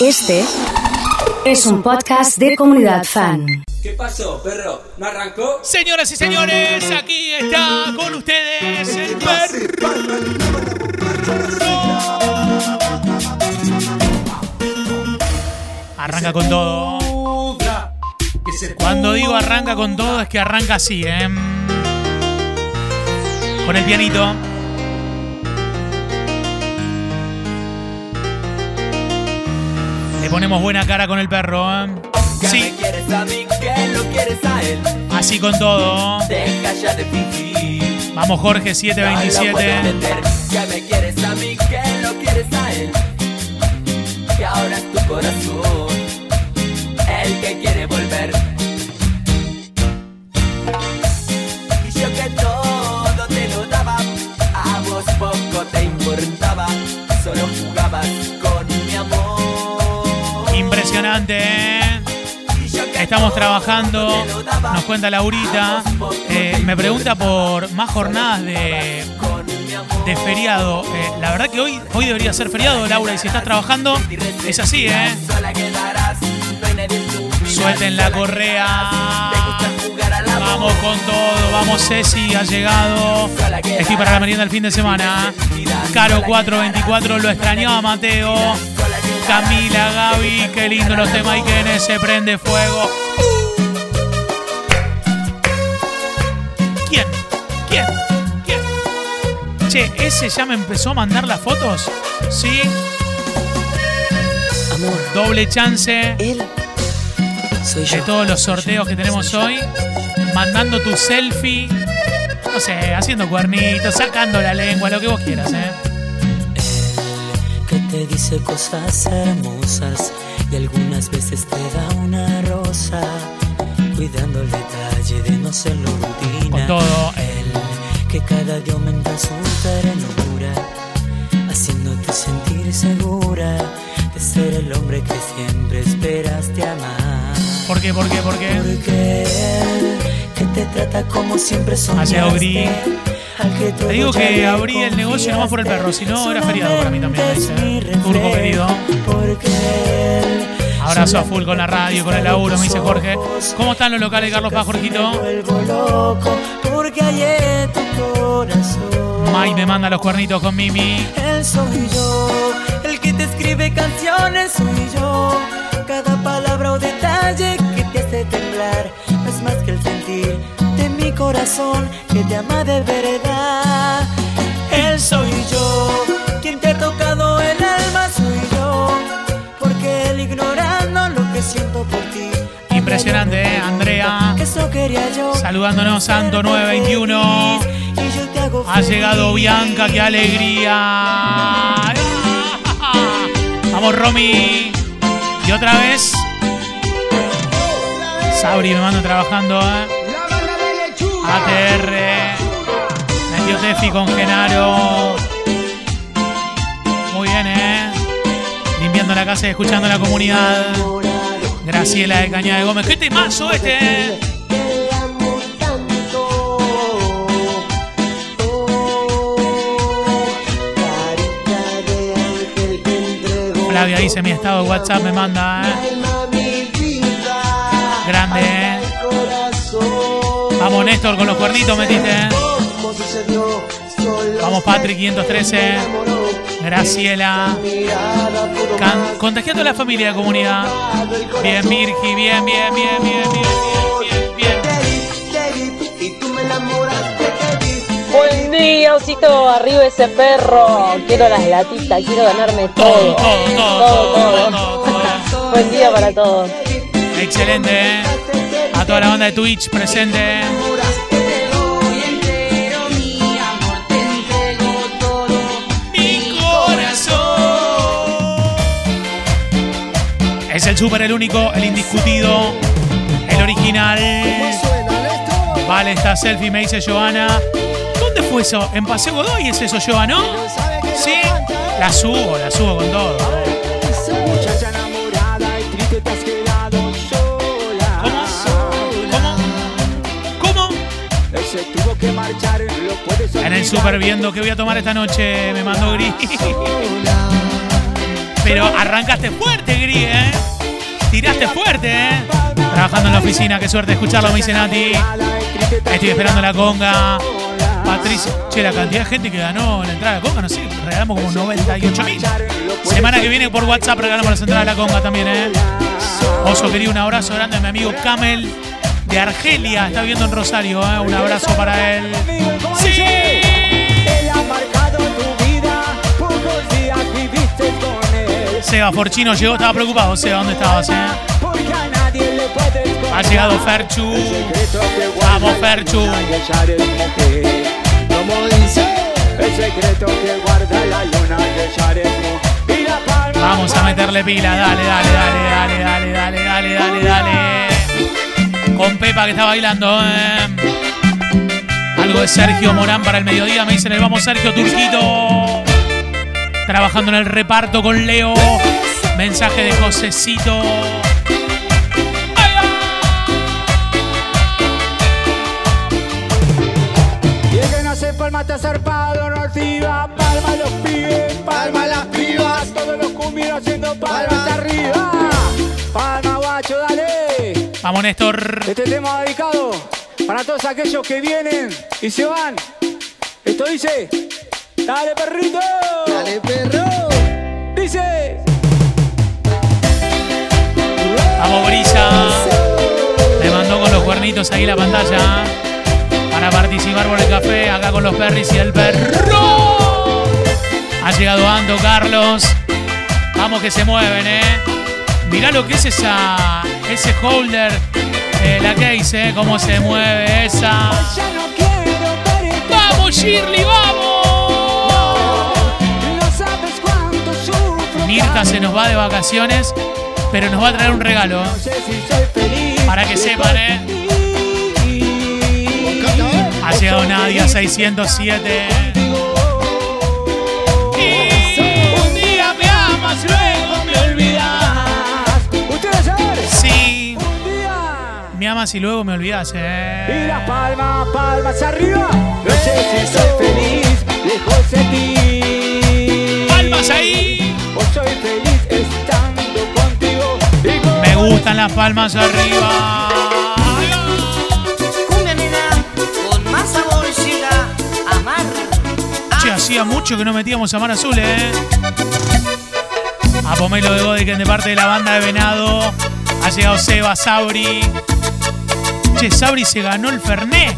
Este es un podcast de comunidad fan. ¿Qué pasó, perro? ¿No arrancó? Señoras y señores, aquí está con ustedes el perro. Arranca con todo. Cuando digo arranca con todo es que arranca así, ¿eh? Con el pianito. Ponemos buena cara con el perro, ¿eh? Sí. Así con todo. Vamos, Jorge 727. Que ahora es tu corazón el que quiere volver. ¿Eh? Estamos trabajando, nos cuenta Laurita. Eh, me pregunta por más jornadas de, feriado. Eh, la verdad que hoy, hoy debería ser feriado, Laura, y si estás trabajando, es así, ¿eh? Suelten la correa. Vamos con todo, vamos Ceci, ha llegado. Estoy para la merienda el fin de semana. Caro 424, lo extrañaba Mateo. Camila, Gaby, qué lindo los temas y que en ese prende fuego. ¿Quién? ¿Quién? ¿Quién? Che, ese ya me empezó a mandar las fotos. ¿Sí? Amor, Doble chance él soy de yo. todos los sorteos que tenemos hoy. Mandando tu selfie. No sé, haciendo cuernitos, sacando la lengua, lo que vos quieras, ¿eh? Te dice cosas hermosas y algunas veces te da una rosa, cuidando el detalle de no serlo rutina. Con todo. Él que cada día aumenta su ternura, haciéndote sentir segura de ser el hombre que siempre esperaste amar. ¿Por qué? ¿Por qué? ¿Por qué? Porque él que te trata como siempre soñaste. Allá Te digo que abrí el negocio nomás por el perro, si no era feriado para mí también, me dice, ¿eh? Porque él Abrazo a full con la radio, con el laburo, me dice Jorge. ¿Cómo están los locales, Carlos Paz, Jorgito? Mai me manda los cuernitos con Mimi. Él soy yo, el que te escribe canciones soy yo. Cada palabra o detalle corazón que te ama de verdad. Él soy yo, quien te ha tocado el alma soy yo, porque él ignorando lo que siento por ti. Impresionante, ¿eh? Andrea. Saludándonos, Santo 921. Y yo te hago Ha llegado. Bianca, qué alegría. Vamos, Romy. Y otra vez. Sabri me manda trabajando, ¿eh? ATR. Metió Tefi con Genaro. Muy bien, ¿eh? Limpiando la casa y escuchando la comunidad. Graciela de Cañada de Gómez. ¡Qué temazo este! eh! Flavia dice mi estado de WhatsApp me manda, ¿eh? Grande, ¿eh? Vamos, Néstor, con los cuernitos metiste. Eh. Vamos, Patrick 513. Graciela. Contagiando a la familia de comunidad. Bien, Mirki. Bien, bien, bien, bien, bien, bien, bien. Buen día, Osito. Arriba ese perro. Quiero las latitas. Quiero ganarme todo. Todo, todo, Buen día para todos. Excelente. Eh. A toda la banda de Twitch presente. Mi corazón. Es el super, el único, el indiscutido, el original. Vale, esta selfie me dice Joana. ¿Dónde fue eso? ¿En Paseo Godoy es eso, Joana, no? ¿Sí? La subo, la subo con todo. En el super viendo que voy a tomar esta noche, me mandó gris. Pero arrancaste fuerte, Gris, ¿eh? Tiraste fuerte, ¿eh? Trabajando en la oficina, qué suerte escucharlo, me dice Nati. Estoy esperando la conga. Patricia. Che, la cantidad de gente que ganó la entrada de la conga, no sé, regalamos como 98 mil. Semana que viene por WhatsApp regalamos las entradas de la conga también, ¿eh? Oso querido, un abrazo grande a mi amigo Camel de Argelia. Está viendo en Rosario, ¿eh? Un abrazo para él. ¡Sí! Seba Forchino llegó, estaba preocupado. Seba, ¿dónde estabas, eh? Ha llegado Ferchu. Vamos, Ferchu. Vamos a meterle pila, dale, dale, dale, dale, dale, dale, dale, dale, dale. Con Pepa que está bailando, eh. Algo de Sergio Morán para el mediodía, me dicen el vamos Sergio Turquito. Trabajando en el reparto con Leo. Mensaje de Josecito. ¡Ay, Y el que no hace palma está zarpado, no activa. Palma los pibes, palma las pibas. Todos los cumbios haciendo palmas arriba. Palma guacho, dale. Vamos, Néstor. Este tema dedicado para todos aquellos que vienen y se van. Esto dice, dale perrito. Dale perro. Dice, Vamos, Brisa. Me mandó con los cuernitos ahí la pantalla. Para participar por el café, acá con los perris y el perro. Ha llegado Ando, Carlos. Vamos que se mueven, eh. Mirá lo que es esa, ese holder, eh, la case, eh. Cómo se mueve esa. ¡Vamos, Shirley, vamos! Mirta se nos va de vacaciones, pero nos va a traer un regalo. Para que sepan, eh. Ha llegado Nadia 607. Me amas y luego me olvidas, Y eh. las palmas, palmas arriba. No sé si soy feliz lejos de ti. Palmas ahí. O soy feliz estando contigo. Con- Me gustan las palmas arriba. Cumbia nena, con más amar. Che, hacía mucho que no metíamos a Mar Azul, eh. A Pomelo de Godeken de parte de la banda de Venado. Ha llegado Seba Sabri. Che, Sabri se ganó el Fernet.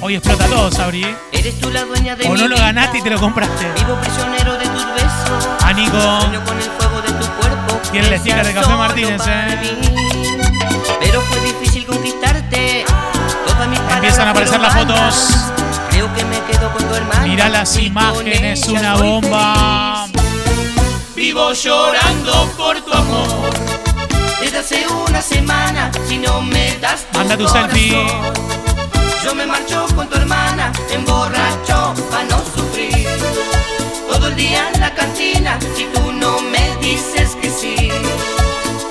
Hoy explota todo, Sabri. eh. Eres tú la dueña de O mi no lo vida. ganaste y te lo compraste. Vivo prisionero de tus besos. A Nico. Con el fuego de tu cuerpo. Tiene el sticker de Café Martínez, eh. Pero fue difícil conquistarte. Empiezan a aparecer las fotos. Creo que me quedo con tu hermana. Mirá las imágenes, una bomba. feliz. Vivo llorando por tu amor. Desde hace una semana, si no me das tu Manda tu selfie. Yo me marcho con tu hermana, emborracho para no sufrir. Todo el día en la cantina, si tú no me dices que sí.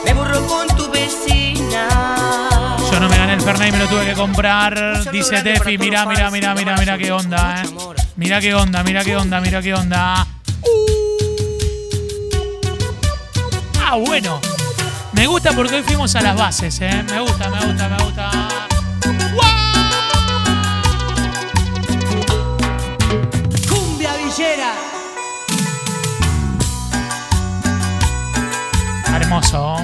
Me borro con tu vecina. Yo no me gané el Fernet y me lo tuve que comprar. Dice Tefi, mirá, mirá, mirá, mirá, mirá qué onda, eh. Mirá qué onda, mirá qué onda, mirá qué onda. Ah, bueno. Me gusta porque hoy fuimos a las bases, eh. Me gusta, me gusta, me gusta. Cumbia villera. Hermoso.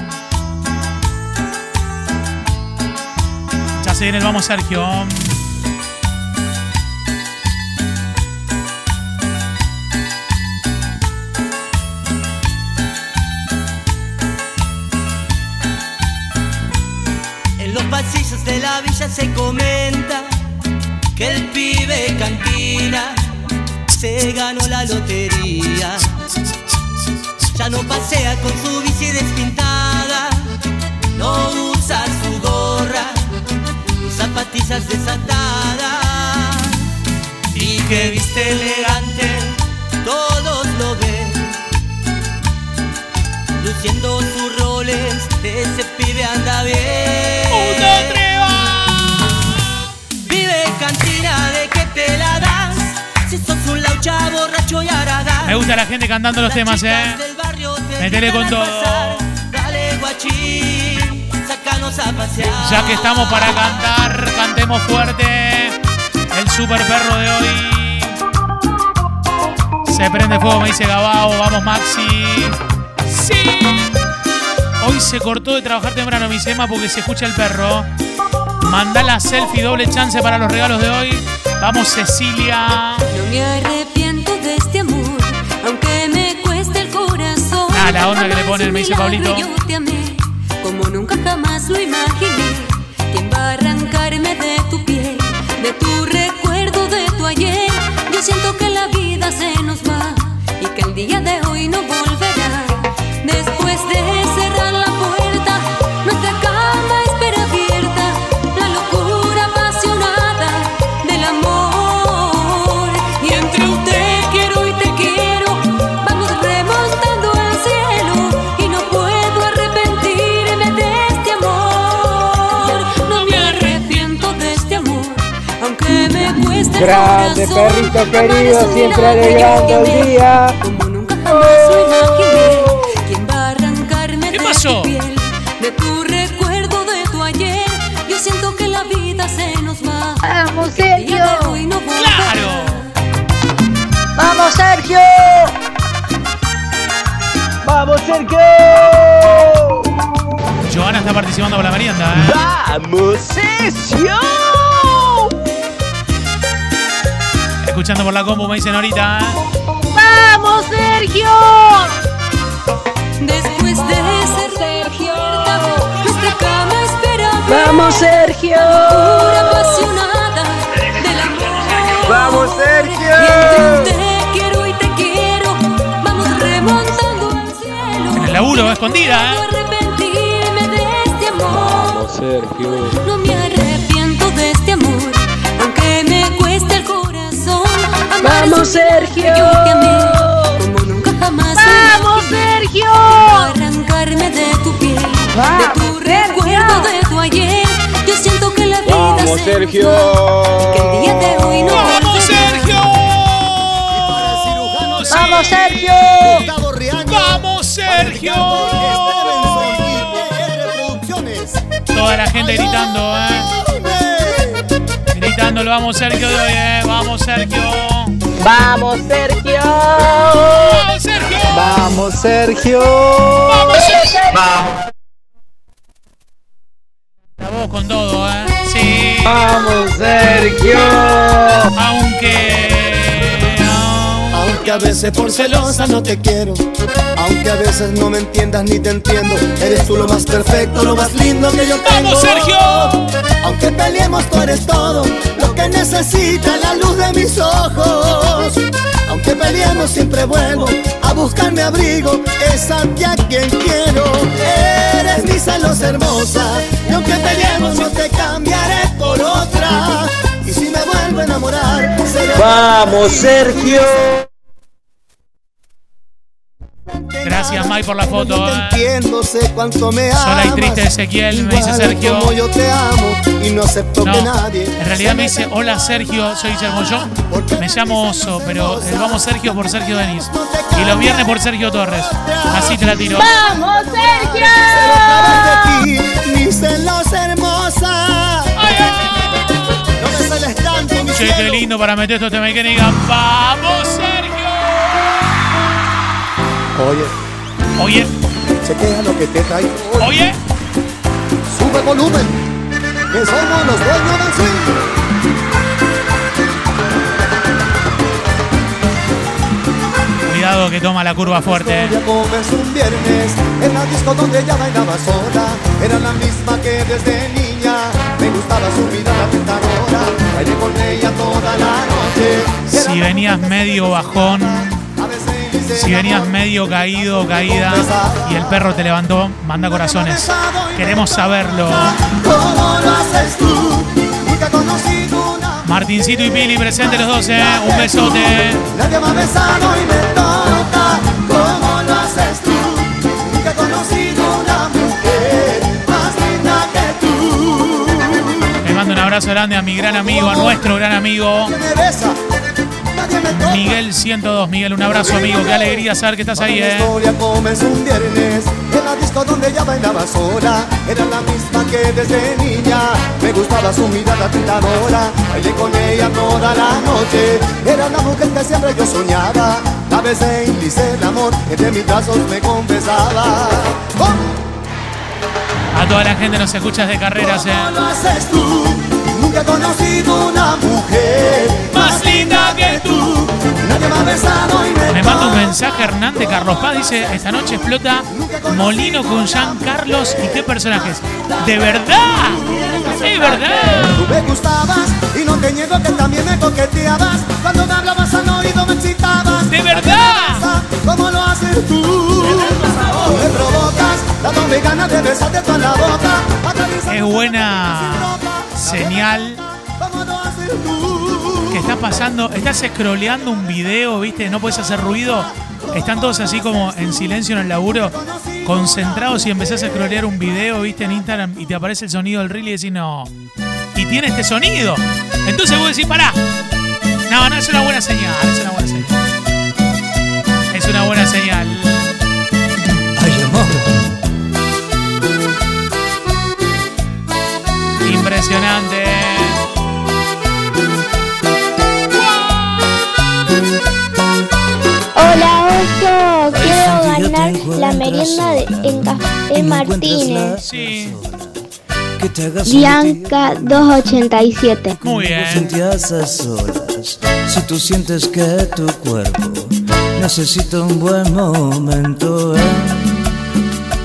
Ya se viene el vamos, Sergio. Pasillos de la villa se comenta que el pibe cantina se ganó la lotería. Ya no pasea con su bici despintada, no usa su gorra, ni zapatillas desatadas. Y que viste elegante, todos lo ven. Luciendo sus roles, ese pibe anda bien. ¡Uno, tres, va! Vive cantina de que te la das. Si sos un laucha borracho y aradaz. Me gusta la gente cantando los Las temas, eh. del barrio Métele con todo. Dale guachín, sácanos a pasear. Ya que estamos para cantar, cantemos fuerte. El super perro de hoy. Se prende fuego, me dice Gabao. Vamos, Maxi. Hoy se cortó de trabajar temprano, mi sema, porque se escucha el perro. Manda la selfie, doble chance para los regalos de hoy. Vamos, Cecilia. No me arrepiento de este amor, aunque me cueste el corazón. Ah, la onda que le ponen, me dice Pablito. Yo te amé, como nunca jamás lo imaginé. ¿Quién va a arrancarme de tu piel, de tu recuerdo, de tu ayer? Yo siento que Grande perrito querido, siempre alegrando el día. Como nunca jamás lo imaginé. ¿Quién va a arrancarme ¿Qué de pasó? tu piel, de tu recuerdo, de tu ayer? Yo siento que la vida se nos va. Vamos, Sergio. ¡Claro! Vamos, Sergio. ¡Vamos, Sergio! Joana está participando por la merienda, ¿eh? ¡Vamos, Sergio! Escuchando por la combo, me dicen ahorita. Vamos, Sergio. Después de ser puerta, nuestra cama espera abierta. Vamos, Sergio. Apasionada del amor. ¡Vamos, Sergio! te quiero y te quiero, vamos remontando al cielo. En el laburo, escondida, ¿eh? No arrepentirme de este amor. Sergio! No me Vamos, Sergio. Yo te amé, como nunca jamás. Vamos. Sergio. Arrancarme de tu piel, de Vamos, tu Sergio. recuerdo, de tu ayer. Yo siento que la vida ¡Vamos, Sergio! va, que el día de hoy no ¡Vamos. Sergio! Vamos, Sergio. ¡Vamos, Sergio! Toda la gente gritando, ¿eh? Gritando, lo vamos, Sergio de hoy, ¿eh? Vamos, Sergio. Vamos, Sergio. ¡Vamos, Sergio! ¡Vamos, Sergio! ¡Vamos, Sergio! La voz con todo, ¿eh? Sí. ¡Vamos, Sergio! Aunque. Aunque a veces por celosa no te quiero, aunque a veces no me entiendas ni te entiendo, eres tú lo más perfecto, lo más lindo que yo tengo. ¡Vamos, Sergio! Aunque peleemos tú eres todo lo que necesita la luz de mis ojos. Aunque peleemos siempre vuelvo a buscarme abrigo, es a ti a quien quiero. Eres mi celos hermosa, y aunque peleemos no te cambiaré por otra. Y si me vuelvo a enamorar, ¡Vamos, Sergio! Gracias, Mike, por la foto, te ¿eh? entiendo, sé cuánto me amas. Sola y triste Ezequiel, me dice Sergio. Como yo te amo y no acepto que No, nadie. en realidad me dice, hola Sergio, soy Sergio yo. Me llamo Oso, pero el vamos Sergio por Sergio Denis. Y los viernes por Sergio Torres. Así te la tiro. Vamos, Sergio. mis celos. No me celes tanto, mi Che, qué lindo para meter estos temas y que digan, ¡vamos Sergio! Oye, Oye, chequea lo que te traigo. oye, Sube volumen, que somos los dueños del swing. cuidado que toma la curva fuerte. Ya comenzó un viernes en la disco donde ella bailaba sola. Era la misma que desde niña me gustaba su mirada tentadora. Bailé con ella toda la noche. Y era Si venías medio bajón, si venías medio caído o caída y el perro te levantó, manda corazones. Queremos saberlo. Martincito y Pili presentes los dos, ¿eh? Un besote. Nadie Le mando un abrazo grande a mi gran amigo, a nuestro gran amigo. Miguel 102. Miguel, un abrazo, amigo. Qué alegría saber que estás ahí, ¿eh? historia comenzó un viernes En la disco donde ella bailaba sola Era la misma que desde niña Me gustaba su mirada tentadora Bailé con ella toda la noche Era la mujer que siempre yo soñaba La besé y hice el amor Entre mis brazos me confesaba ¡Oh! A toda la gente nos escuchas de carreras, ¿Cómo ¿eh? Nunca he conocido una mujer Más linda que tú. Nadie me ha besado y me Me manda un mensaje Hernán de Carlos Paz. Dice: Esta noche explota Molino con Jean Carlos. ¿Y qué personajes? ¿De verdad? ¿Es verdad? Tú me gustabas y no te niego que también me coqueteabas. Cuando me hablabas al oído me excitabas. ¿De verdad? ¿Cómo lo haces tú? Me provocas, dándome ganas de besarte toda la boca. Es buena señal que está pasando. Estás scrolleando un video, ¿viste? No puedes hacer ruido. Están todos así como en silencio en el laburo, concentrados y empezás a scrollear un video, ¿viste? En Instagram y te aparece el sonido del reel y decís, no. Y tiene este sonido. Entonces vos decís, pará. No, no es una buena señal, es una buena señal. Es una buena señal. Impresionante. Hola Oso, quiero ganar la merienda de, en Café Martínez. Sí. Que te hagas Bianca 287. Muy bien. sentías a solas. Si tú sientes que tu cuerpo necesita un buen momento, ¿eh?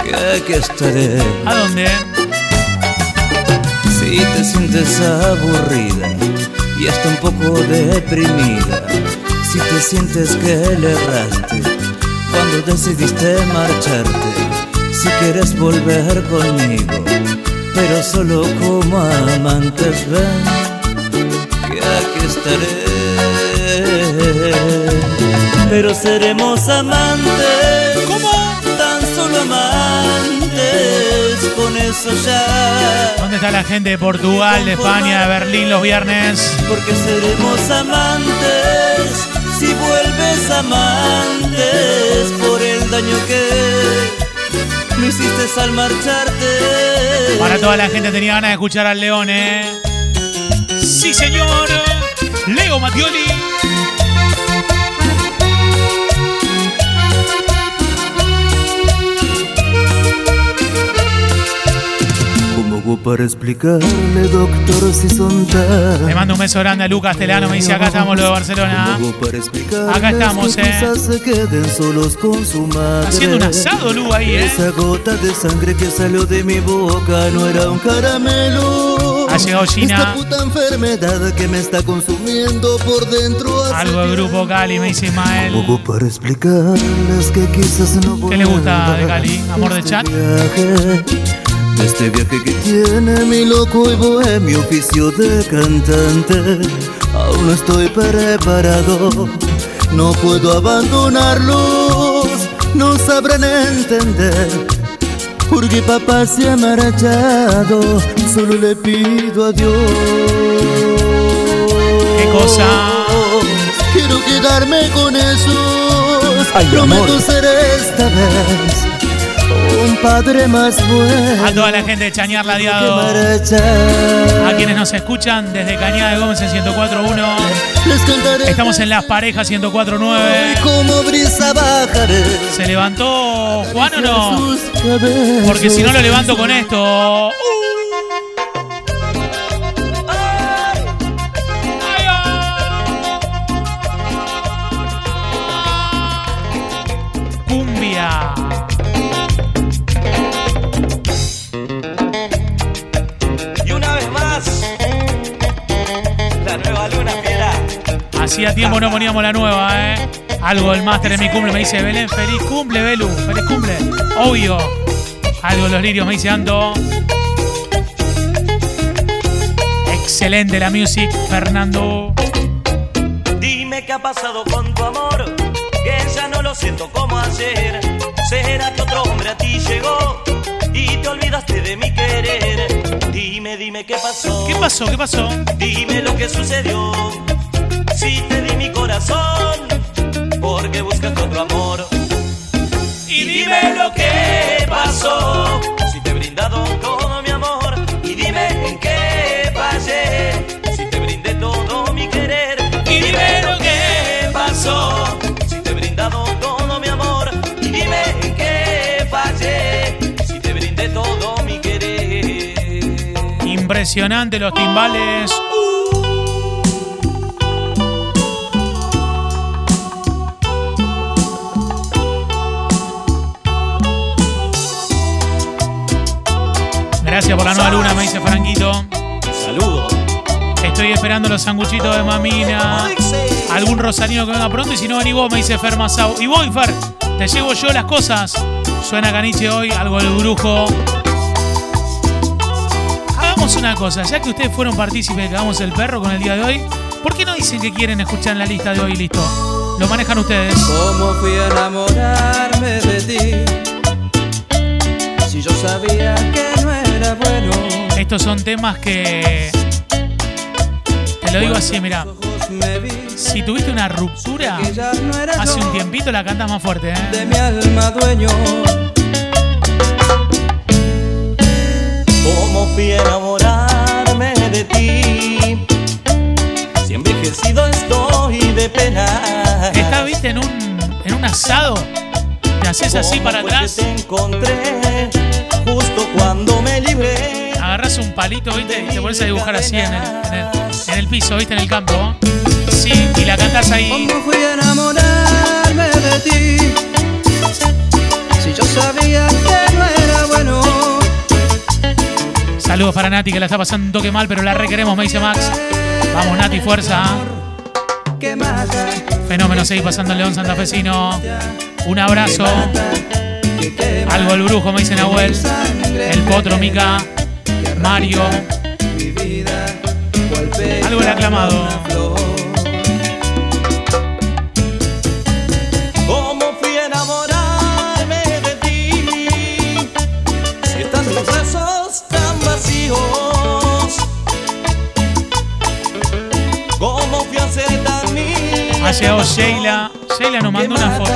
que aquí estaré. ¿A dónde? Si te sientes aburrida y hasta un poco deprimida, si te sientes que le erraste cuando decidiste marcharte, si quieres volver conmigo, pero solo como amantes, ven que aquí estaré. Pero seremos amantes, con eso ya. ¿Dónde está la gente de Portugal, de España, de Berlín los viernes? Porque seremos amantes si vuelves amantes por el daño que me hiciste al marcharte. Para toda la gente tenía ganas de escuchar al León, ¿eh? Sí, señor. Leo Mattioli. ¿Cómo hago para explicarle, doctor, si son tan Le mando un beso grande a Lucas Telano. Me dice, acá estamos los de Barcelona. ¿Cómo hago para explicarles Acá estamos, eh. quizás se queden solos con su madre. Haciendo un asado, Lu, ahí, ¿eh? Esa gota de sangre que salió de mi boca no era un caramelo. Ha llegado Gina. Esta puta enfermedad que me está consumiendo por dentro. hace Algo de Grupo Cali, me dice Ismael. Poco para explicarles que quizás no ¿Qué le gusta de Cali? ¿Amor de este chat? viaje, Este viaje que tiene mi loco y bohemio oficio de cantante Aún no estoy preparado No puedo abandonarlos No sabrán entender Porque papá se ha marchado Solo le pido a Dios ¿Qué cosa? Quiero quedarme con esos Ay, Prometo amor. ser esta vez Un padre más bueno A toda la gente de Chañar Ladeado. A quienes nos escuchan desde Cañada de Gómez en 104.1. Les cantaré Estamos en Las Parejas 104.9. como brisa bajaré ¿Se levantó Juan o no? Porque si no lo levanto con esto. ¡Uh! Hacía tiempo no poníamos la nueva, ¿eh? Algo del máster en mi cumple me dice Belén, feliz cumple, Belu, feliz cumple. Obvio. Algo de los lirios me dice Anto. Excelente la music, Fernando. Dime qué ha pasado con tu amor, que ya no lo siento como ayer. ¿Será que otro hombre a ti llegó y te olvidaste de mi querer? Dime, dime qué pasó. ¿Qué pasó? ¿Qué pasó? Dime lo que sucedió. Si te di mi corazón porque buscas otro amor. Y dime lo que pasó, si te he brindado todo mi amor. Y dime en qué fallé, si te brindé todo mi querer. Y dime lo que pasó, si te he brindado todo mi amor. Y dime en qué fallé, si te brindé todo mi querer. Impresionante los timbales. Gracias por la nueva luna, me dice Franquito. Saludos. Estoy esperando los sanguchitos de mamina. Algún rosarino que venga pronto y si no vení vos, me dice Fer Masau. Y voy, Fer, te llevo yo las cosas. Suena caniche hoy, algo del brujo. Hagamos una cosa, ya que ustedes fueron partícipes de que hagamos el perro con el día de hoy, ¿por qué no dicen que quieren escuchar en la lista de hoy y listo? Lo manejan ustedes. ¿Cómo fui a enamorarme de ti? Si yo sabía que era bueno. Estos son temas que. Te lo digo así, mira. Si tuviste una ruptura hace un tiempito, la cantas más fuerte, ¿eh? de mi alma dueño. ¿Cómo fui a enamorarme de ti? Si envejecido estoy de pena. Estás, viste, en un, en un asado. Te haces así para ¿Cómo fue que atrás. Te encontré cuando me libré. Agarras un palito, viste, y te pones a dibujar así en el, en el, en el piso, viste, en el campo. Sí, y la cantas ahí. ¿Cómo fui a enamorarme de ti? Si yo sabía que no era bueno. Saludos para Nati, que la está pasando un toque mal, pero la requeremos, me dice Max. Vamos, Nati, fuerza. Fenómeno, seguir pasando León Santafesino. Un abrazo. Algo el brujo, me dice Nahuel. El potro, Mica. Mario. Algo el aclamado. ¿Cómo fui a enamorarme de ti? Si están tus brazos tan vacíos. ¿Cómo fui a ser tan? Ha llegado Sheila. Sheila nos mandó una foto.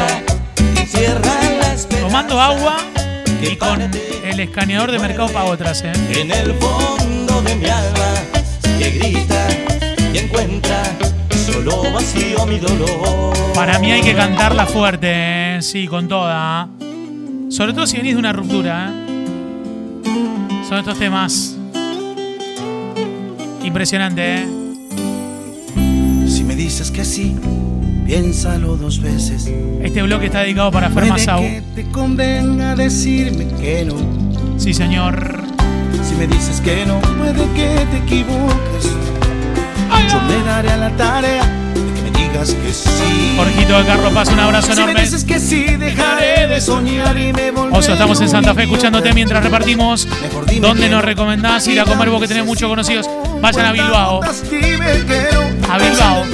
Tomando agua y con el escaneador de Mercado Pago atrás, ¿eh? en el fondo de mi alma que grita y encuentra solo vacío mi dolor. Para mí hay que cantarla fuerte, ¿eh? sí, con toda. Sobre todo si venís de una ruptura. ¿eh? Son estos temas. Impresionante, ¿eh? Si me dices que sí, piénsalo dos veces. Este bloque está dedicado para Fer Masau. que te convenga decirme que no. Sí, señor. Si me dices que no, puede que te equivoques. Yo me daré a la tarea de que me digas que sí. Jorgito de Carlos Paz, un abrazo Si me enorme. dices que sí, dejaré de soñar y me volveré Oso, estamos en Santa Fe escuchándote mientras repartimos. ¿Dónde nos no. recomendás ir a comer vos que tenés muchos conocidos? Vayan a Bilbao. A Bilbao.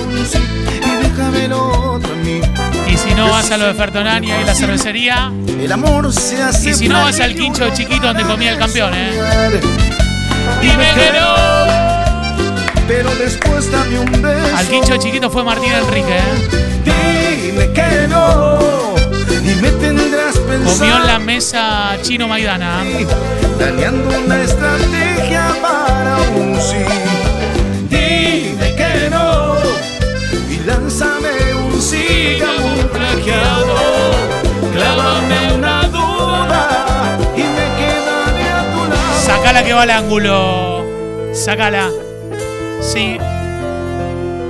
No vas a lo de Fertonania y la cervecería. El amor se hace Y si no vas al quincho de chiquito donde comía el campeón, ¿eh? Dime que no. Pero después dame un beso. Al quincho chiquito fue Martín Enrique, ¿eh? Dime que no. Y me tendrás pensando. Comió en la mesa Chino Maidana. Planeando una estrategia para un sí. Sacala que va al ángulo. Sacala. Sí.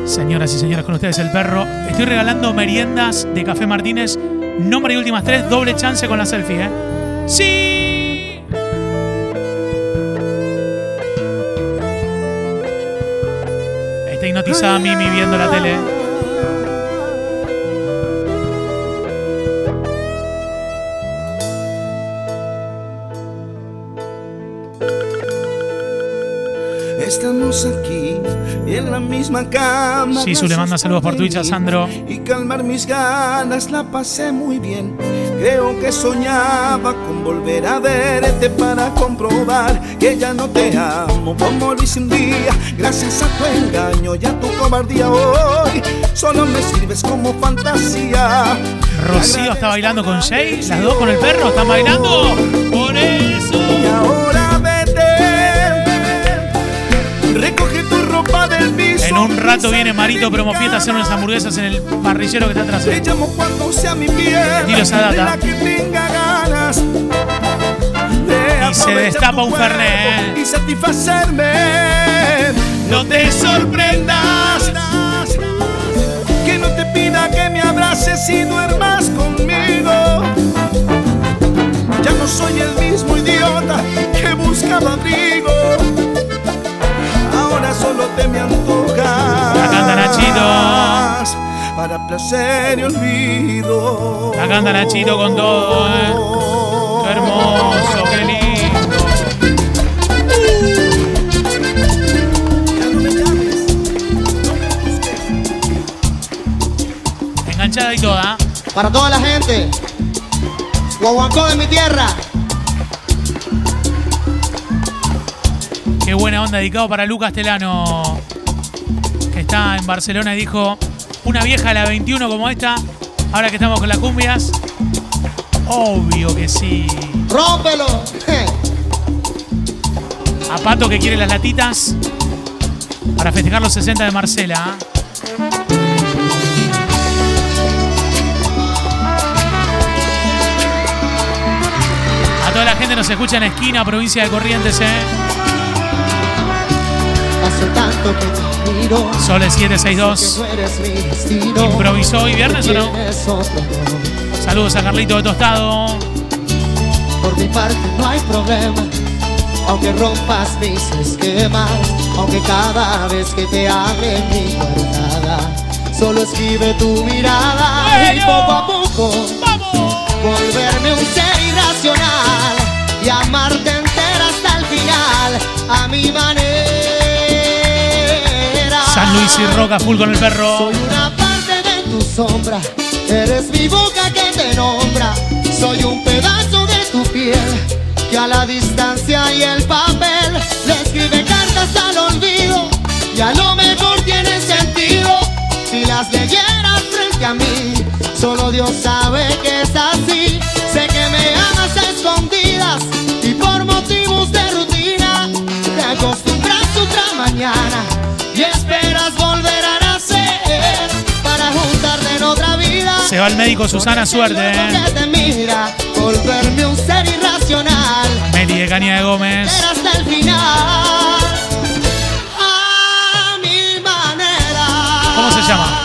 Señoras y señores, con ustedes el perro. Estoy regalando meriendas de Café Martínez. Nombre y últimas tres, doble chance con la selfie, ¿eh? ¡Sí! Está hipnotizada Mimi viendo la tele. Estamos aquí en la misma cama. Sí, su le manda saludos por Twitch a Sandro. Y calmar mis ganas, la pasé muy bien. Creo que soñaba con volver a verte para comprobar que ya no te amo como lo hice un día. Gracias a tu engaño y a tu cobardía hoy, solo me sirves como fantasía. Rocío está bailando con Jay, las dos con el perro están bailando. Por eso. Y ahora tu ropa del piso. En un rato viene Marito Promo Fiesta a hacer unas hamburguesas en el parrillero que está atrás. Te llamo cuando sea mi piel. Dilo esa data. la que tenga ganas. de Y se destapa un Fernet. Y satisfacerme. No te sorprendas. Que no te pida que me abraces y duermas conmigo. Ya no soy el mismo idiota que buscaba abrigo. Solo te me antojas. La canta Nachito. Para placer y olvido. La canta Nachito con todo, ¿eh? Qué hermoso, qué lindo. Enganchada y toda. Para toda la gente. Guaguancó de mi tierra. Qué buena onda dedicado para Lucas Telano, que está en Barcelona y dijo, una vieja de la 21 como esta, ahora que estamos con las cumbias. Obvio que sí. ¡Rómpelo! A Pato que quiere las latitas para festejar los 60 de Marcela. A toda la gente nos escucha en esquina, provincia de Corrientes, ¿eh? Hace tanto que te miro. Sole Que 762. no eres mi destino. ¿Improvisó hoy viernes o no? Saludos a Carlito de Tostado. Por mi parte no hay problema. Aunque rompas mis esquemas. Aunque cada vez que te hable mi guardada. Solo escribe tu mirada. Y poco a poco. Volverme un ser irracional. Y amarte entera hasta el final. A mi manera. Luis y Roca full con el perro. Soy una parte de tu sombra, eres mi boca que te nombra. Soy un pedazo de tu piel que a la distancia y el papel le escribe cartas al olvido. Y a lo mejor tiene sentido si las leyeras frente a mí. Solo Dios sabe que es así. Sé que me amas escondidas y por motivos de rutina te acostumbras otra mañana esperas volver a nacer para juntarte en otra vida. Se va el médico Susana Suerte, ¿eh? que te mira, volverme un ser irracional. Meli de Caña de Gómez. Ser hasta el final. A mi manera. ¿Cómo se llama?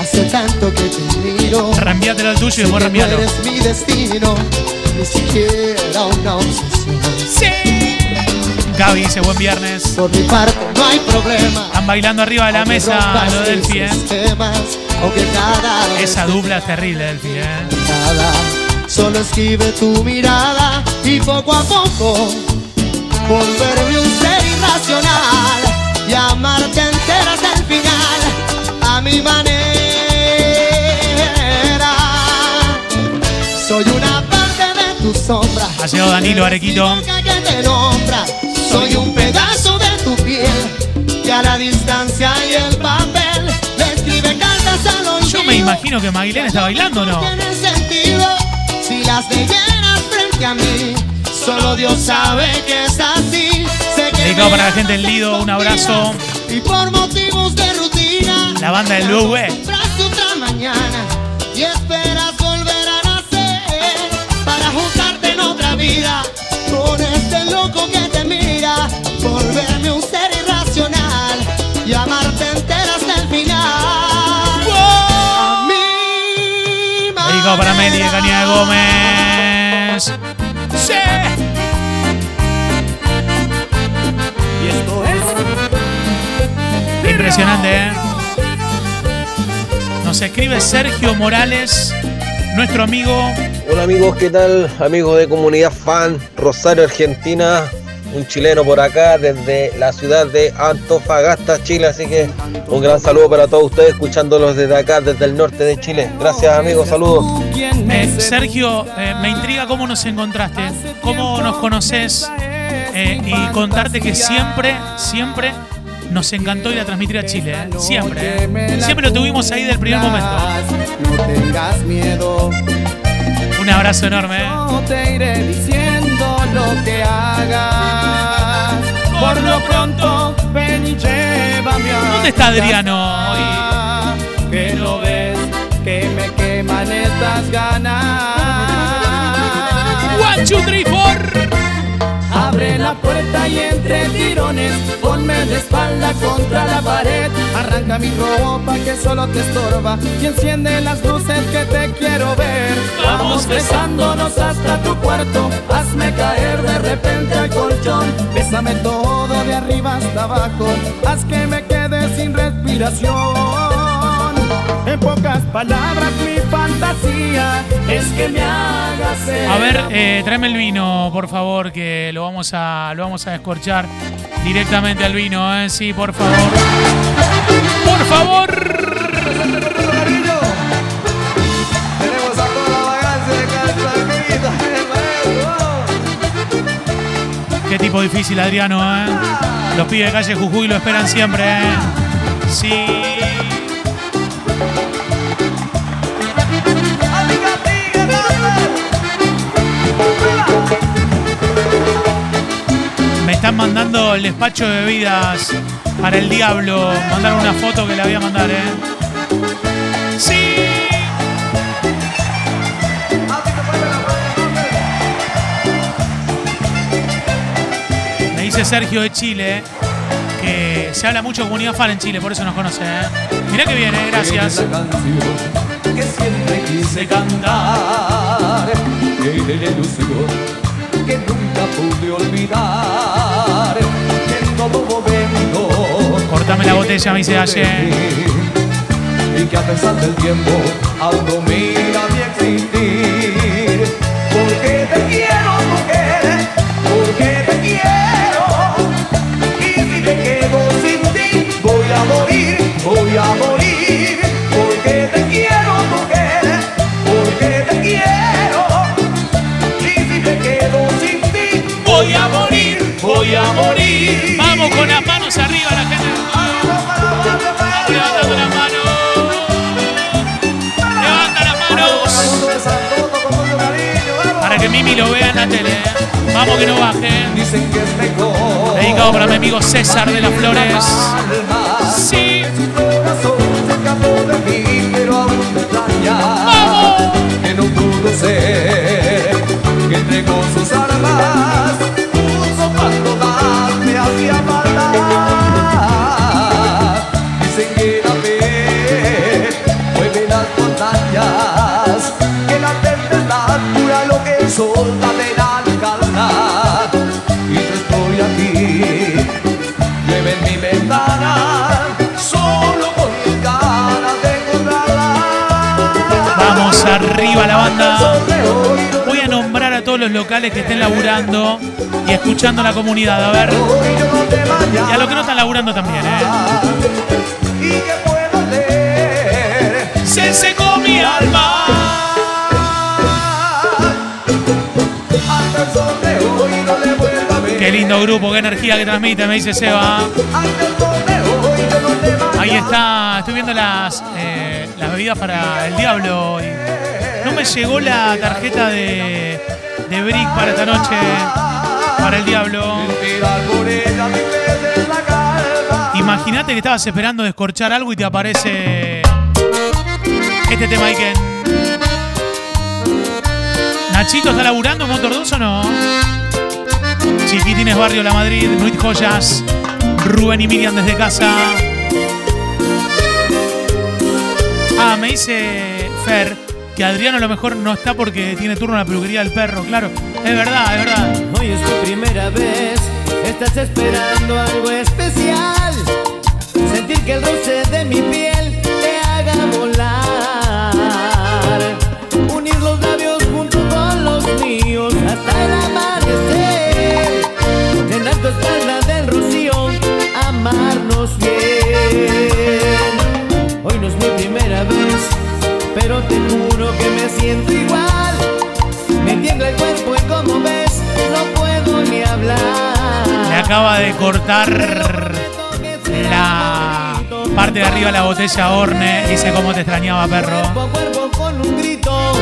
Hace tanto que te miro. Reenvíatelo al tuyo y después reenvíalo. eres mi destino, ni siquiera una obsesión. Gaby dice buen viernes. Por mi parte no hay problema. Están bailando arriba de la Aunque mesa rompas lo del mis pie. esquemas, Aunque cada vez Esa dupla es terrible del pie. nada, solo escribe tu mirada y poco a poco volverme un ser irracional y amarte entera hasta el final a mi manera. Soy una parte de tu sombra. Ha llegado Danilo Arequito. que te nombra. Soy un pedazo de tu piel que a la distancia y el papel le escribe cartas al olvido. Yo me imagino que Maguilén está bailando, ¿o ¿no? tiene sentido si las leyeras frente a mí. Solo Dios sabe que es así. Sé que Dedicado para la gente del Lido, un abrazo. y por motivos de rutina. La banda del Blue, eh. Otra mañana y esperas volver a nacer para juntarte en otra vida para Meli Caña de Gómez. ¡Sí! Y esto es. Impresionante, ¿eh? Nos escribe Sergio Morales, nuestro amigo Hola amigos, ¿qué tal? Amigos de Comunidad Fan, Rosario, Argentina, un chileno por acá desde la ciudad de Antofagasta, Chile, así que un gran saludo para todos ustedes escuchándolos desde acá, desde el norte de Chile. Gracias amigos, saludos. Eh, Sergio, eh, me intriga cómo nos encontraste, cómo nos conoces eh, y contarte que siempre, siempre nos encantó ir a transmitir a Chile. eh. Siempre. eh. Siempre lo tuvimos ahí del primer momento. No tengas miedo, Un abrazo enorme. eh. no te iré diciendo lo que hagas. Por lo pronto, ven y llévame a ¿Dónde está Adriano Que no ves que me queman estas ganas. One, two, three, four. Abre la puerta y entre tirones ponme de espalda contra la pared. Arranca mi ropa que solo te estorba y enciende las luces que te quiero ver. Vamos besándonos hasta tu cuarto, hazme caer de repente al colchón. Bésame todo de arriba hasta abajo, haz que me quede sin respiración. Pocas palabras mi fantasía es que me hagas ser A ver, eh, tráeme el vino, por favor, que lo vamos a, lo vamos a descorchar directamente al vino, ¿eh? Sí, por favor. Por favor. Qué tipo difícil, Adriano, ¿eh? Los pibes de calle Jujuy lo esperan siempre, ¿eh? Sí. Mandando el despacho de bebidas para el diablo. Mandaron una foto que le voy a mandar, ¿eh? Sí. Me dice Sergio de Chile que se habla mucho de comunidad fan en Chile, por eso nos conoce. ¿eh? Mirá que viene, gracias. que siempre quise cantar y de la ilusión que nunca pude olvidar Cortame la botella, me dice ayer. y que a pesar del tiempo algo mira Vamos con las manos arriba, la gente. Vamos levantando las manos. Levanta las manos. Para que Mimi lo vea en la tele. ¿eh? Vamos que no baje. Dicen que es mejor Dedicado para mi amigo César de las Flores. Sí. que no pudo ser que entregó sus armas puso cuando más me hacía maldad dicen que la fe mueve las montañas que la tempestad cura lo que el sol también alcanza y yo estoy aquí llueve en mi ventana solo con ganas de encontrarla Vamos arriba la banda. Locales que estén laburando y escuchando la comunidad. A ver. Y a los que no están laburando también, ¿eh? Se secó mi alma. hoy a Qué lindo grupo, qué energía que transmite, me dice Seba. Ahí está, estoy viendo las, eh, las bebidas para el diablo. y no me llegó la tarjeta de, de Brick para esta noche, para el diablo. Imagínate que estabas esperando descorchar algo y te aparece este tema Iken. Nachito está laburando en Motor 2 o no? Chiquitines Barrio La Madrid, Nuit Joyas, Rubén y Miriam desde casa. Ah, me dice Fer que Adriano a lo mejor no está porque tiene turno en la peluquería del perro. Claro, es verdad, es verdad. Hoy es tu primera vez, estás esperando algo especial. Sentir que el roce de mi piel acaba de cortar la parte de arriba de la botella Orne. Dice cómo te extrañaba, perro. cuerpo con un grito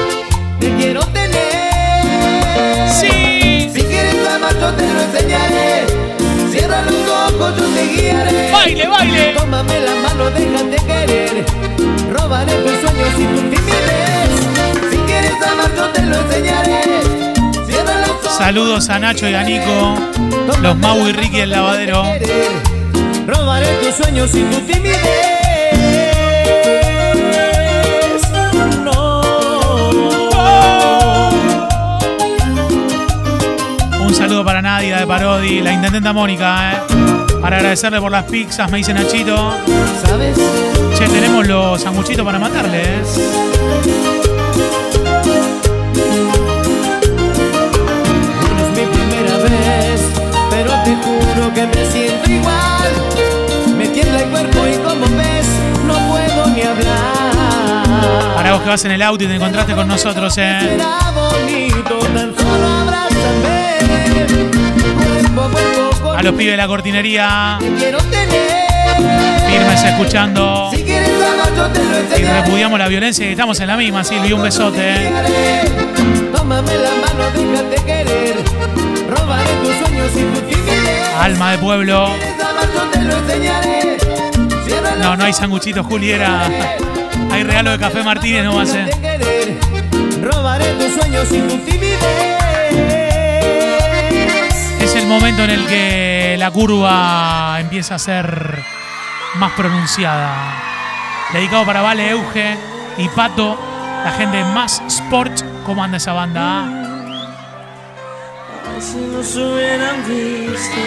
te quiero tener. Sí. Si quieres amar yo te lo enseñaré. Cierra los ojos, yo te guiaré. Baile, baile. Tómame la mano, déjate querer. Robaré tus sueños y tu timidez. Si quieres amar yo te lo enseñaré. Saludos a Nacho y a Nico, los Mau y Ricky el lavadero. Robaré tus sueños y tu timidez. No. Un saludo para Nadia de Parodi, la intendenta Mónica, eh. Para agradecerle por las pizzas, me dice Nachito. ¿Sabes? Che, tenemos los sanguchitos para matarle, te juro que me siento igual. Me tiembla el cuerpo y como ves, no puedo ni hablar. Para vos que vas en el auto y te encontraste con nosotros, eh. Será bonito, tan solo abrázame. Cuerpo a cuerpo A los pibes de la cortinería, te quiero tener. firmes escuchando. Si quieres amar, yo te lo Y enseñaré. repudiamos la violencia y estamos en la misma, Silvi. Un besote, eh. Tómame la mano, déjate querer. Robaré tus sueños y tu timidez. Alma de pueblo. No, no hay sanguchitos, Juliera. Hay regalo de café Martínez, no va a ser. Robaré tus sueños y tu timidez. Es el momento en el que la curva empieza a ser más pronunciada. Dedicado para Vale, Euge y Pato, la gente más sport. ¿Cómo anda esa banda? Si nos hubieran visto,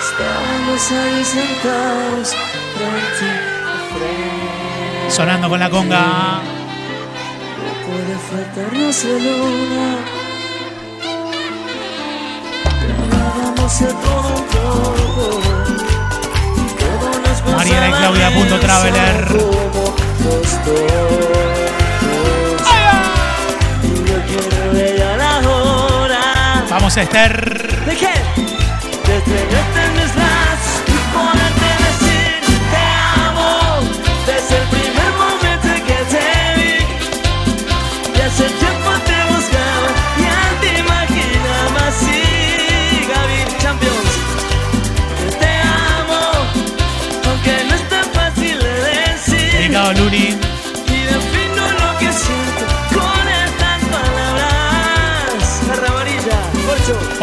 estábamos ahí sentados frente a frente. Sonando con la conga. No puede faltarnos la luna. Grabábamos a todo un poco. Mariela y Claudia, punto traveler. Vamos. ¿De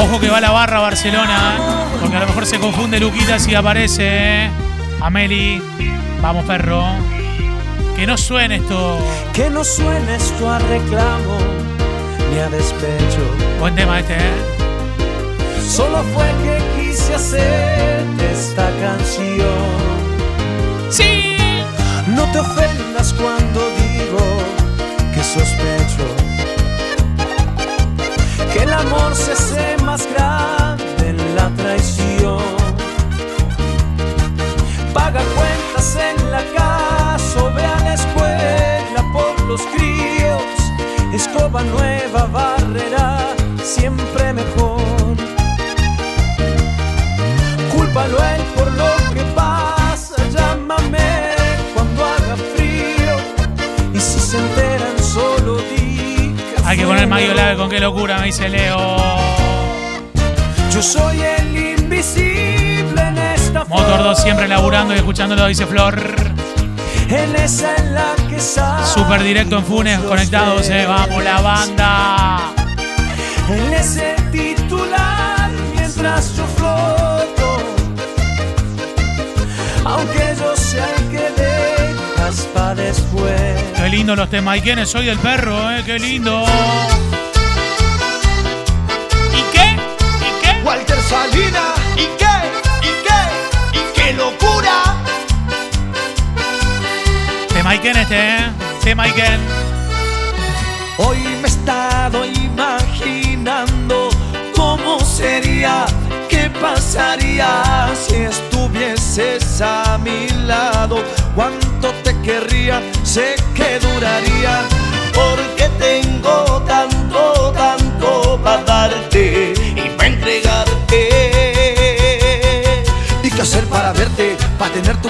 Ojo que va la barra Barcelona, ¿eh? porque a lo mejor se confunde Luquitas y aparece ¿eh? Ameli. Vamos, perro. Que no suene esto. Que no suene esto a reclamo ni a despecho. Buen tema este, ¿eh? Solo fue que quise hacer esta canción. Sí. No te ofendas cuando digo que sospecho que el amor se hace más grande la traición. Paga cuentas en la casa, o ve a la escuela por los críos. Escoba nueva, barrera, siempre mejor. Cúlpalo él por lo que pasa, llámame cuando haga frío. Y si se enteran, solo di Hay que poner Mario Lave con qué locura, me dice Leo. Yo soy el invisible en esta Motor 2 siempre laburando y escuchándolo, dice Flor. En esa en la que Super directo en Funes, conectados, eh. Vamos, la banda. En ese titular mientras yo floto Aunque yo sea el que dejas pa' después Qué lindo los temas. ¿Y quiénes? Soy del perro, eh. Qué lindo. Salina, ¿y qué? ¿Y qué? ¿Y qué locura? Tema Iken este, eh. Tema Iken. Hoy me he estado imaginando cómo sería, qué pasaría si estuvieses a mi lado. Cuánto te querría, sé que duraría, porque tengo tanto, tanto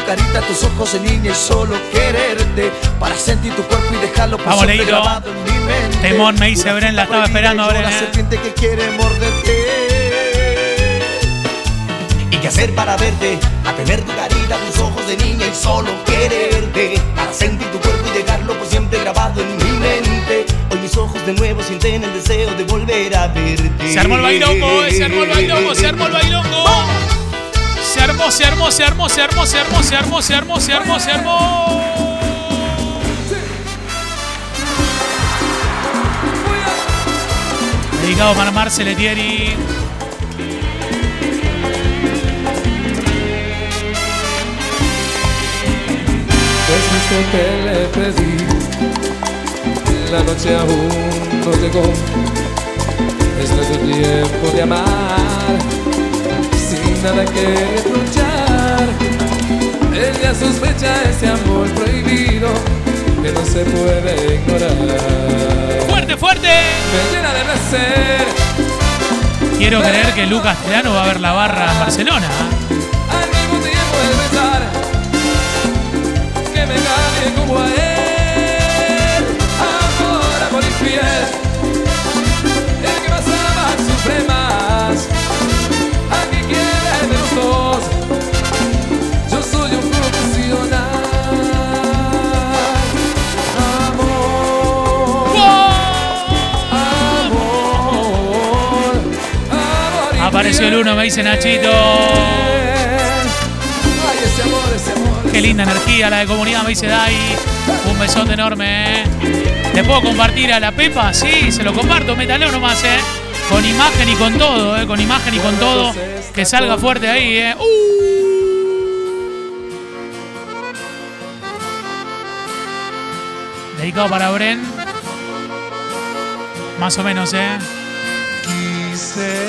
carita, tus ojos de niña y solo quererte para sentir tu cuerpo y dejarlo por Vamos, siempre grabado en mi mente. Temón, me dice Bren, la estaba esperando, Bren, La eh. serpiente que quiere morderte. ¿Y qué hacer para verte? A tener tu carita, tus ojos de niña y solo quererte Para sentir tu cuerpo y dejarlo por siempre grabado en mi mente Hoy mis ojos de nuevo sienten el deseo de volver a verte Se armó el bailongo, eh, se armó el bailongo, se armó el bailongo. Se armó, se armó, se armó, se armó, se armó, se armó, se armó, se para Marce Letieri. Es lo que le pedí. La noche aún no llegó. Es nuestro tiempo de amar. Nada que reprochar. Ella sospecha ese amor prohibido que no se puede ignorar. ¡Fuerte, fuerte! Me llena de placer. Quiero creer que Lucas Teano va a ver la barra en Barcelona. Al mismo tiempo el besar que me gane como a él. Apareció el uno, me dice Nachito. Ay, ese amor, ese amor. Qué linda energía la de comunidad, me dice Dai. Un besote enorme. ¿eh? ¿Le puedo compartir a la Pepa? Sí, se lo comparto. Métalo nomás, ¿eh? Con imagen y con todo, ¿eh? Con imagen y con todo. Que salga fuerte ahí, ¿eh? ¡Uh! Dedicado para Bren. Más o menos, ¿eh? Quise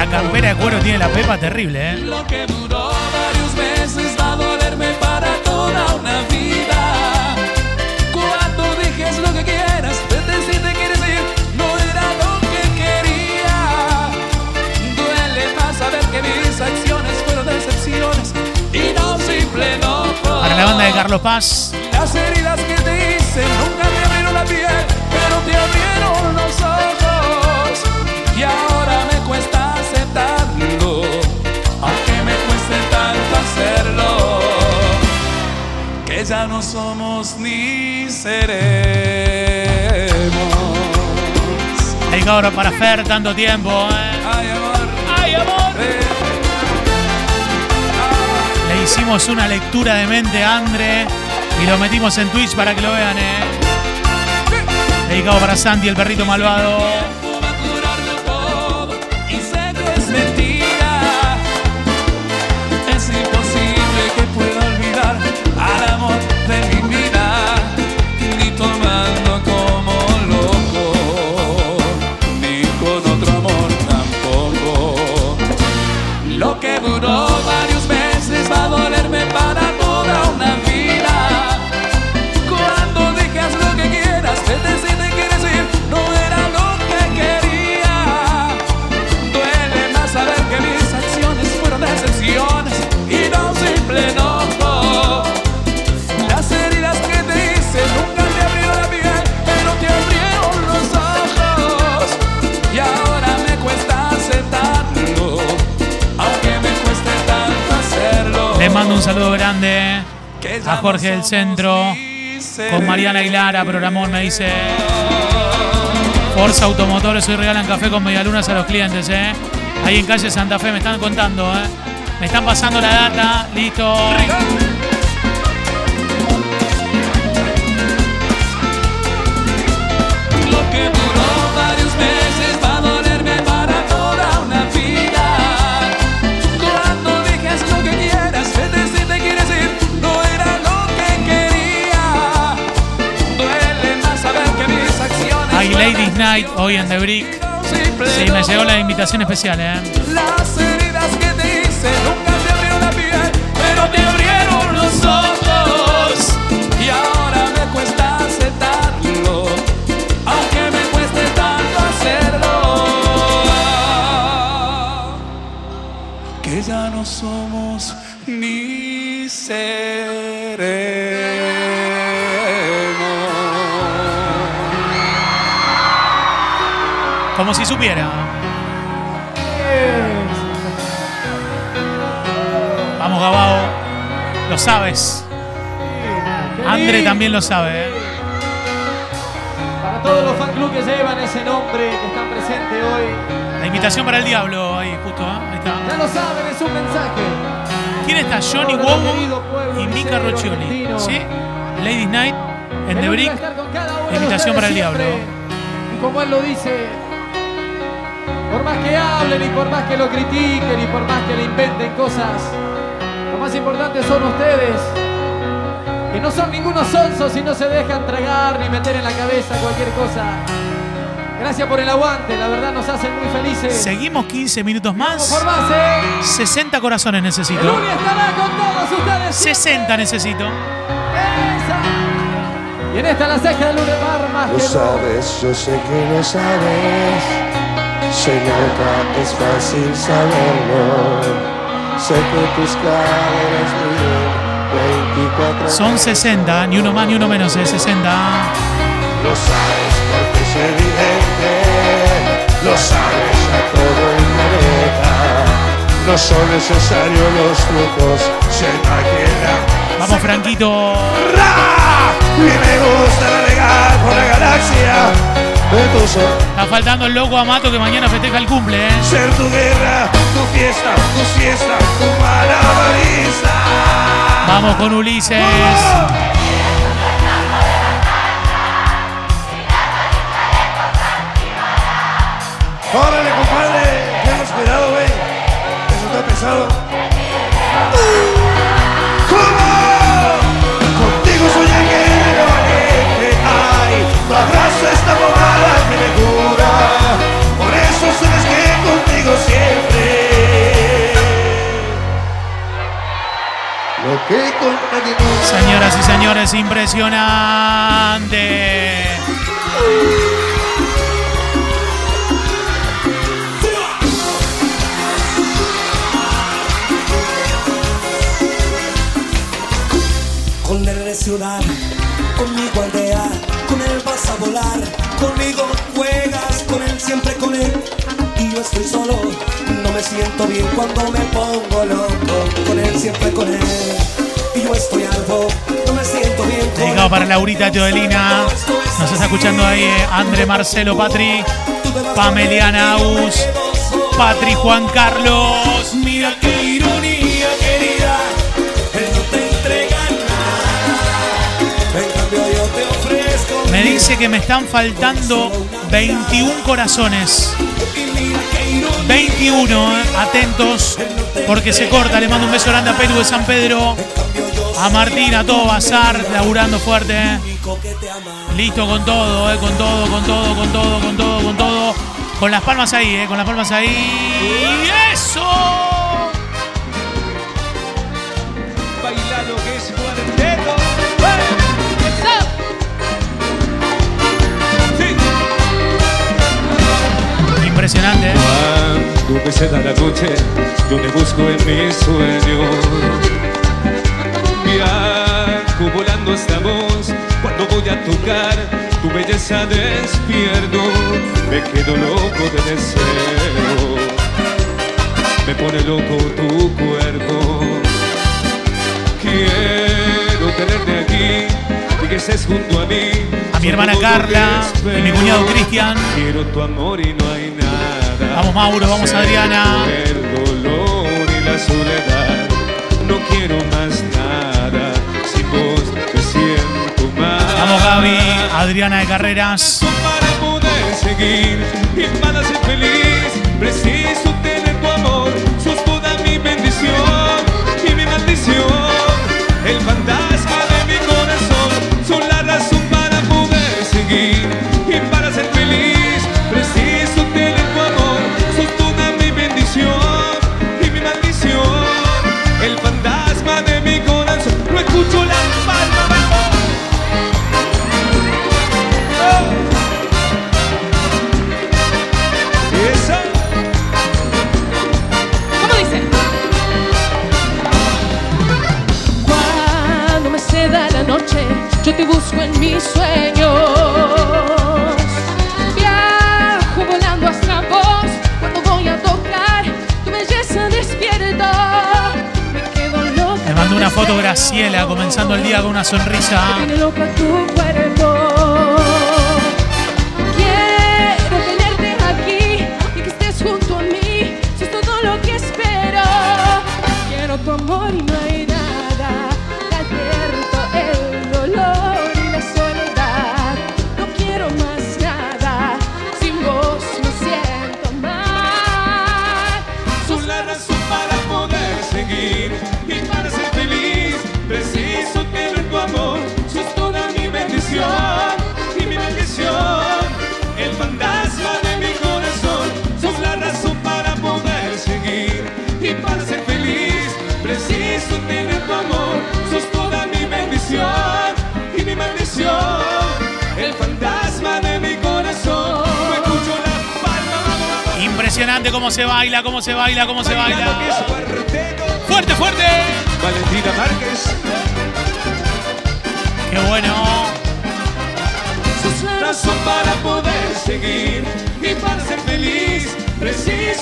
La campera de cuero tiene la Pepa terrible, ¿eh? Lo que duró varios meses va a dolerme para toda una vida. Cuando dejes lo que quieras, vete si te quieres ir, no era lo que quería. Duele más saber que mis acciones fueron decepciones y no simple enojo. Para la banda de Carlos Paz. Las heridas que te hice nunca te abrieron la piel, pero te abrieron los ojos. Y ahora ya no somos ni seremos. Dedicado ahora para Fer, tanto tiempo, ¿eh? Ay, amor. Ay, amor. Le hicimos una lectura de mente a Andre y lo metimos en Twitch para que lo vean, ¿eh? Dedicado para Santi, el perrito malvado. Mando un saludo grande a Jorge del Centro. Con Mariana Aguilar, a Programón me dice. Forza Automotores hoy regalan café con medialunas a los clientes, ¿eh? Ahí en calle Santa Fe me están contando, ¿eh? Me están pasando la data, listo. Night hoy en The Brick. Sí, me llegó la invitación especial, ¿eh? Las heridas que te hice nunca te abrieron la piel, pero te abrieron los ojos. Y ahora me cuesta aceptarlo, aunque me cueste tanto hacerlo. Que ya no somos ni seremos. Como si supiera. Vamos, Gabao. Lo sabes. André también lo sabe, ¿eh? Para todos los fan club que llevan ese nombre, que están presentes hoy, La invitación para el diablo, ahí, justo, ¿eh? Ahí está. ya lo saben, es un mensaje. ¿Quién está? Johnny pueblo y Mika Roccioli. Ladies Night en The Brick. de Invitación para el diablo. Y como él lo dice, más que hablen y por más que lo critiquen y por más que le inventen cosas, lo más importante son ustedes. Que no son ningunos sonsos y no se dejan tragar ni meter en la cabeza cualquier cosa. Gracias por el aguante, la verdad nos hacen muy felices. Seguimos 15 minutos más. Por más, ¿eh? 60 corazones necesito. El estará con todos ustedes. 60 necesito. Y en esta la ceja del lunes bar más Lo sabes, yo sé que lo sabes. Se nota, es fácil saberlo. Sé que tus caderas miden 24 Son 60, ni uno más ni uno menos, es 60. Lo sabes porque es evidente. Lo sabes a todo el planeta. No son necesarios los trucos. Se imagina. Vamos, Franquito. Y me gusta navegar por la galaxia. De tu sol. Está faltando el loco Amato que mañana festeja el cumple, ¿eh? Ser tu guerra, tu fiesta, tu siesta, tu malabarista. Vamos con Ulises. Órale, compadre. Tenemos cuidado, güey. Eso está pesado. ¿Cómo? Contigo soy el guerrero valiente. Ay, tu abrazo es Señoras y señores, impresionante. Con él de ciudad, conmigo aldea, con él vas a volar, conmigo juegas, con él siempre con él. Yo estoy solo, no me siento bien cuando me pongo loco, con él siempre con él. Y yo estoy algo, no me siento bien. Dedicado para Laurita Teodelina. Nos está escuchando ahí eh, André Marcelo Patri. Pameliana Aus. Patri Juan Carlos. Mira qué ironía, querida, él no te entrega nada. En cambio yo te ofrezco. Me dice que me están faltando 21 corazones. 21, eh, atentos, porque se corta. Le mando un beso grande a Perú de San Pedro. A Martín, a todo Bazar, laburando fuerte. eh. Listo con todo, eh, con todo, con todo, con todo, con todo, con todo. Con las palmas ahí, con las palmas ahí. ¡Eso! Impresionante, eh. Cuando me la noche, yo te busco en mis sueños. Viajo volando hasta vos, cuando voy a tocar tu belleza despierto, me quedo loco de deseo. Me pone loco tu cuerpo. Quiero tenerte aquí que estés junto a mí. A mi hermana Carla y mi cuñado Cristian. Quiero tu amor y no hay nada. Vamos, Mauro, vamos, Adriana. El dolor y la soledad. No quiero más nada. Sin vos me siento mal. Vamos, Gaby. Adriana de Carreras. Para poder seguir y para ser feliz, preciso tener tu amor. Sos toda mi bendición y mi maldición. El fantasma Cuchula en palma. Foto Graciela comenzando el día con una sonrisa. impresionante cómo se baila, cómo se baila, cómo se baila. Fuerte, fuerte. Valentina Márquez. Qué bueno. Sus para poder seguir y para ser feliz. Preciso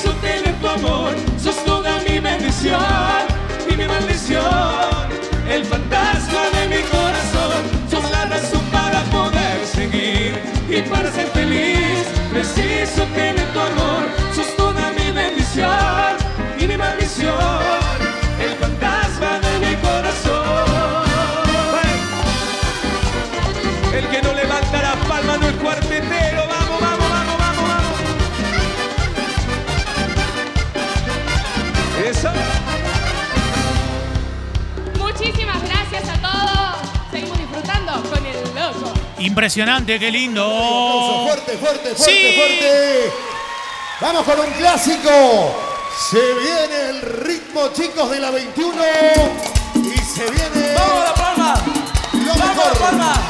Impresionante, qué lindo. Fuerte, fuerte, fuerte, fuerte. Vamos con un clásico. Se viene el ritmo, chicos, de la 21. Y se viene. ¡Vamos a la palma! ¡Vamos a la palma!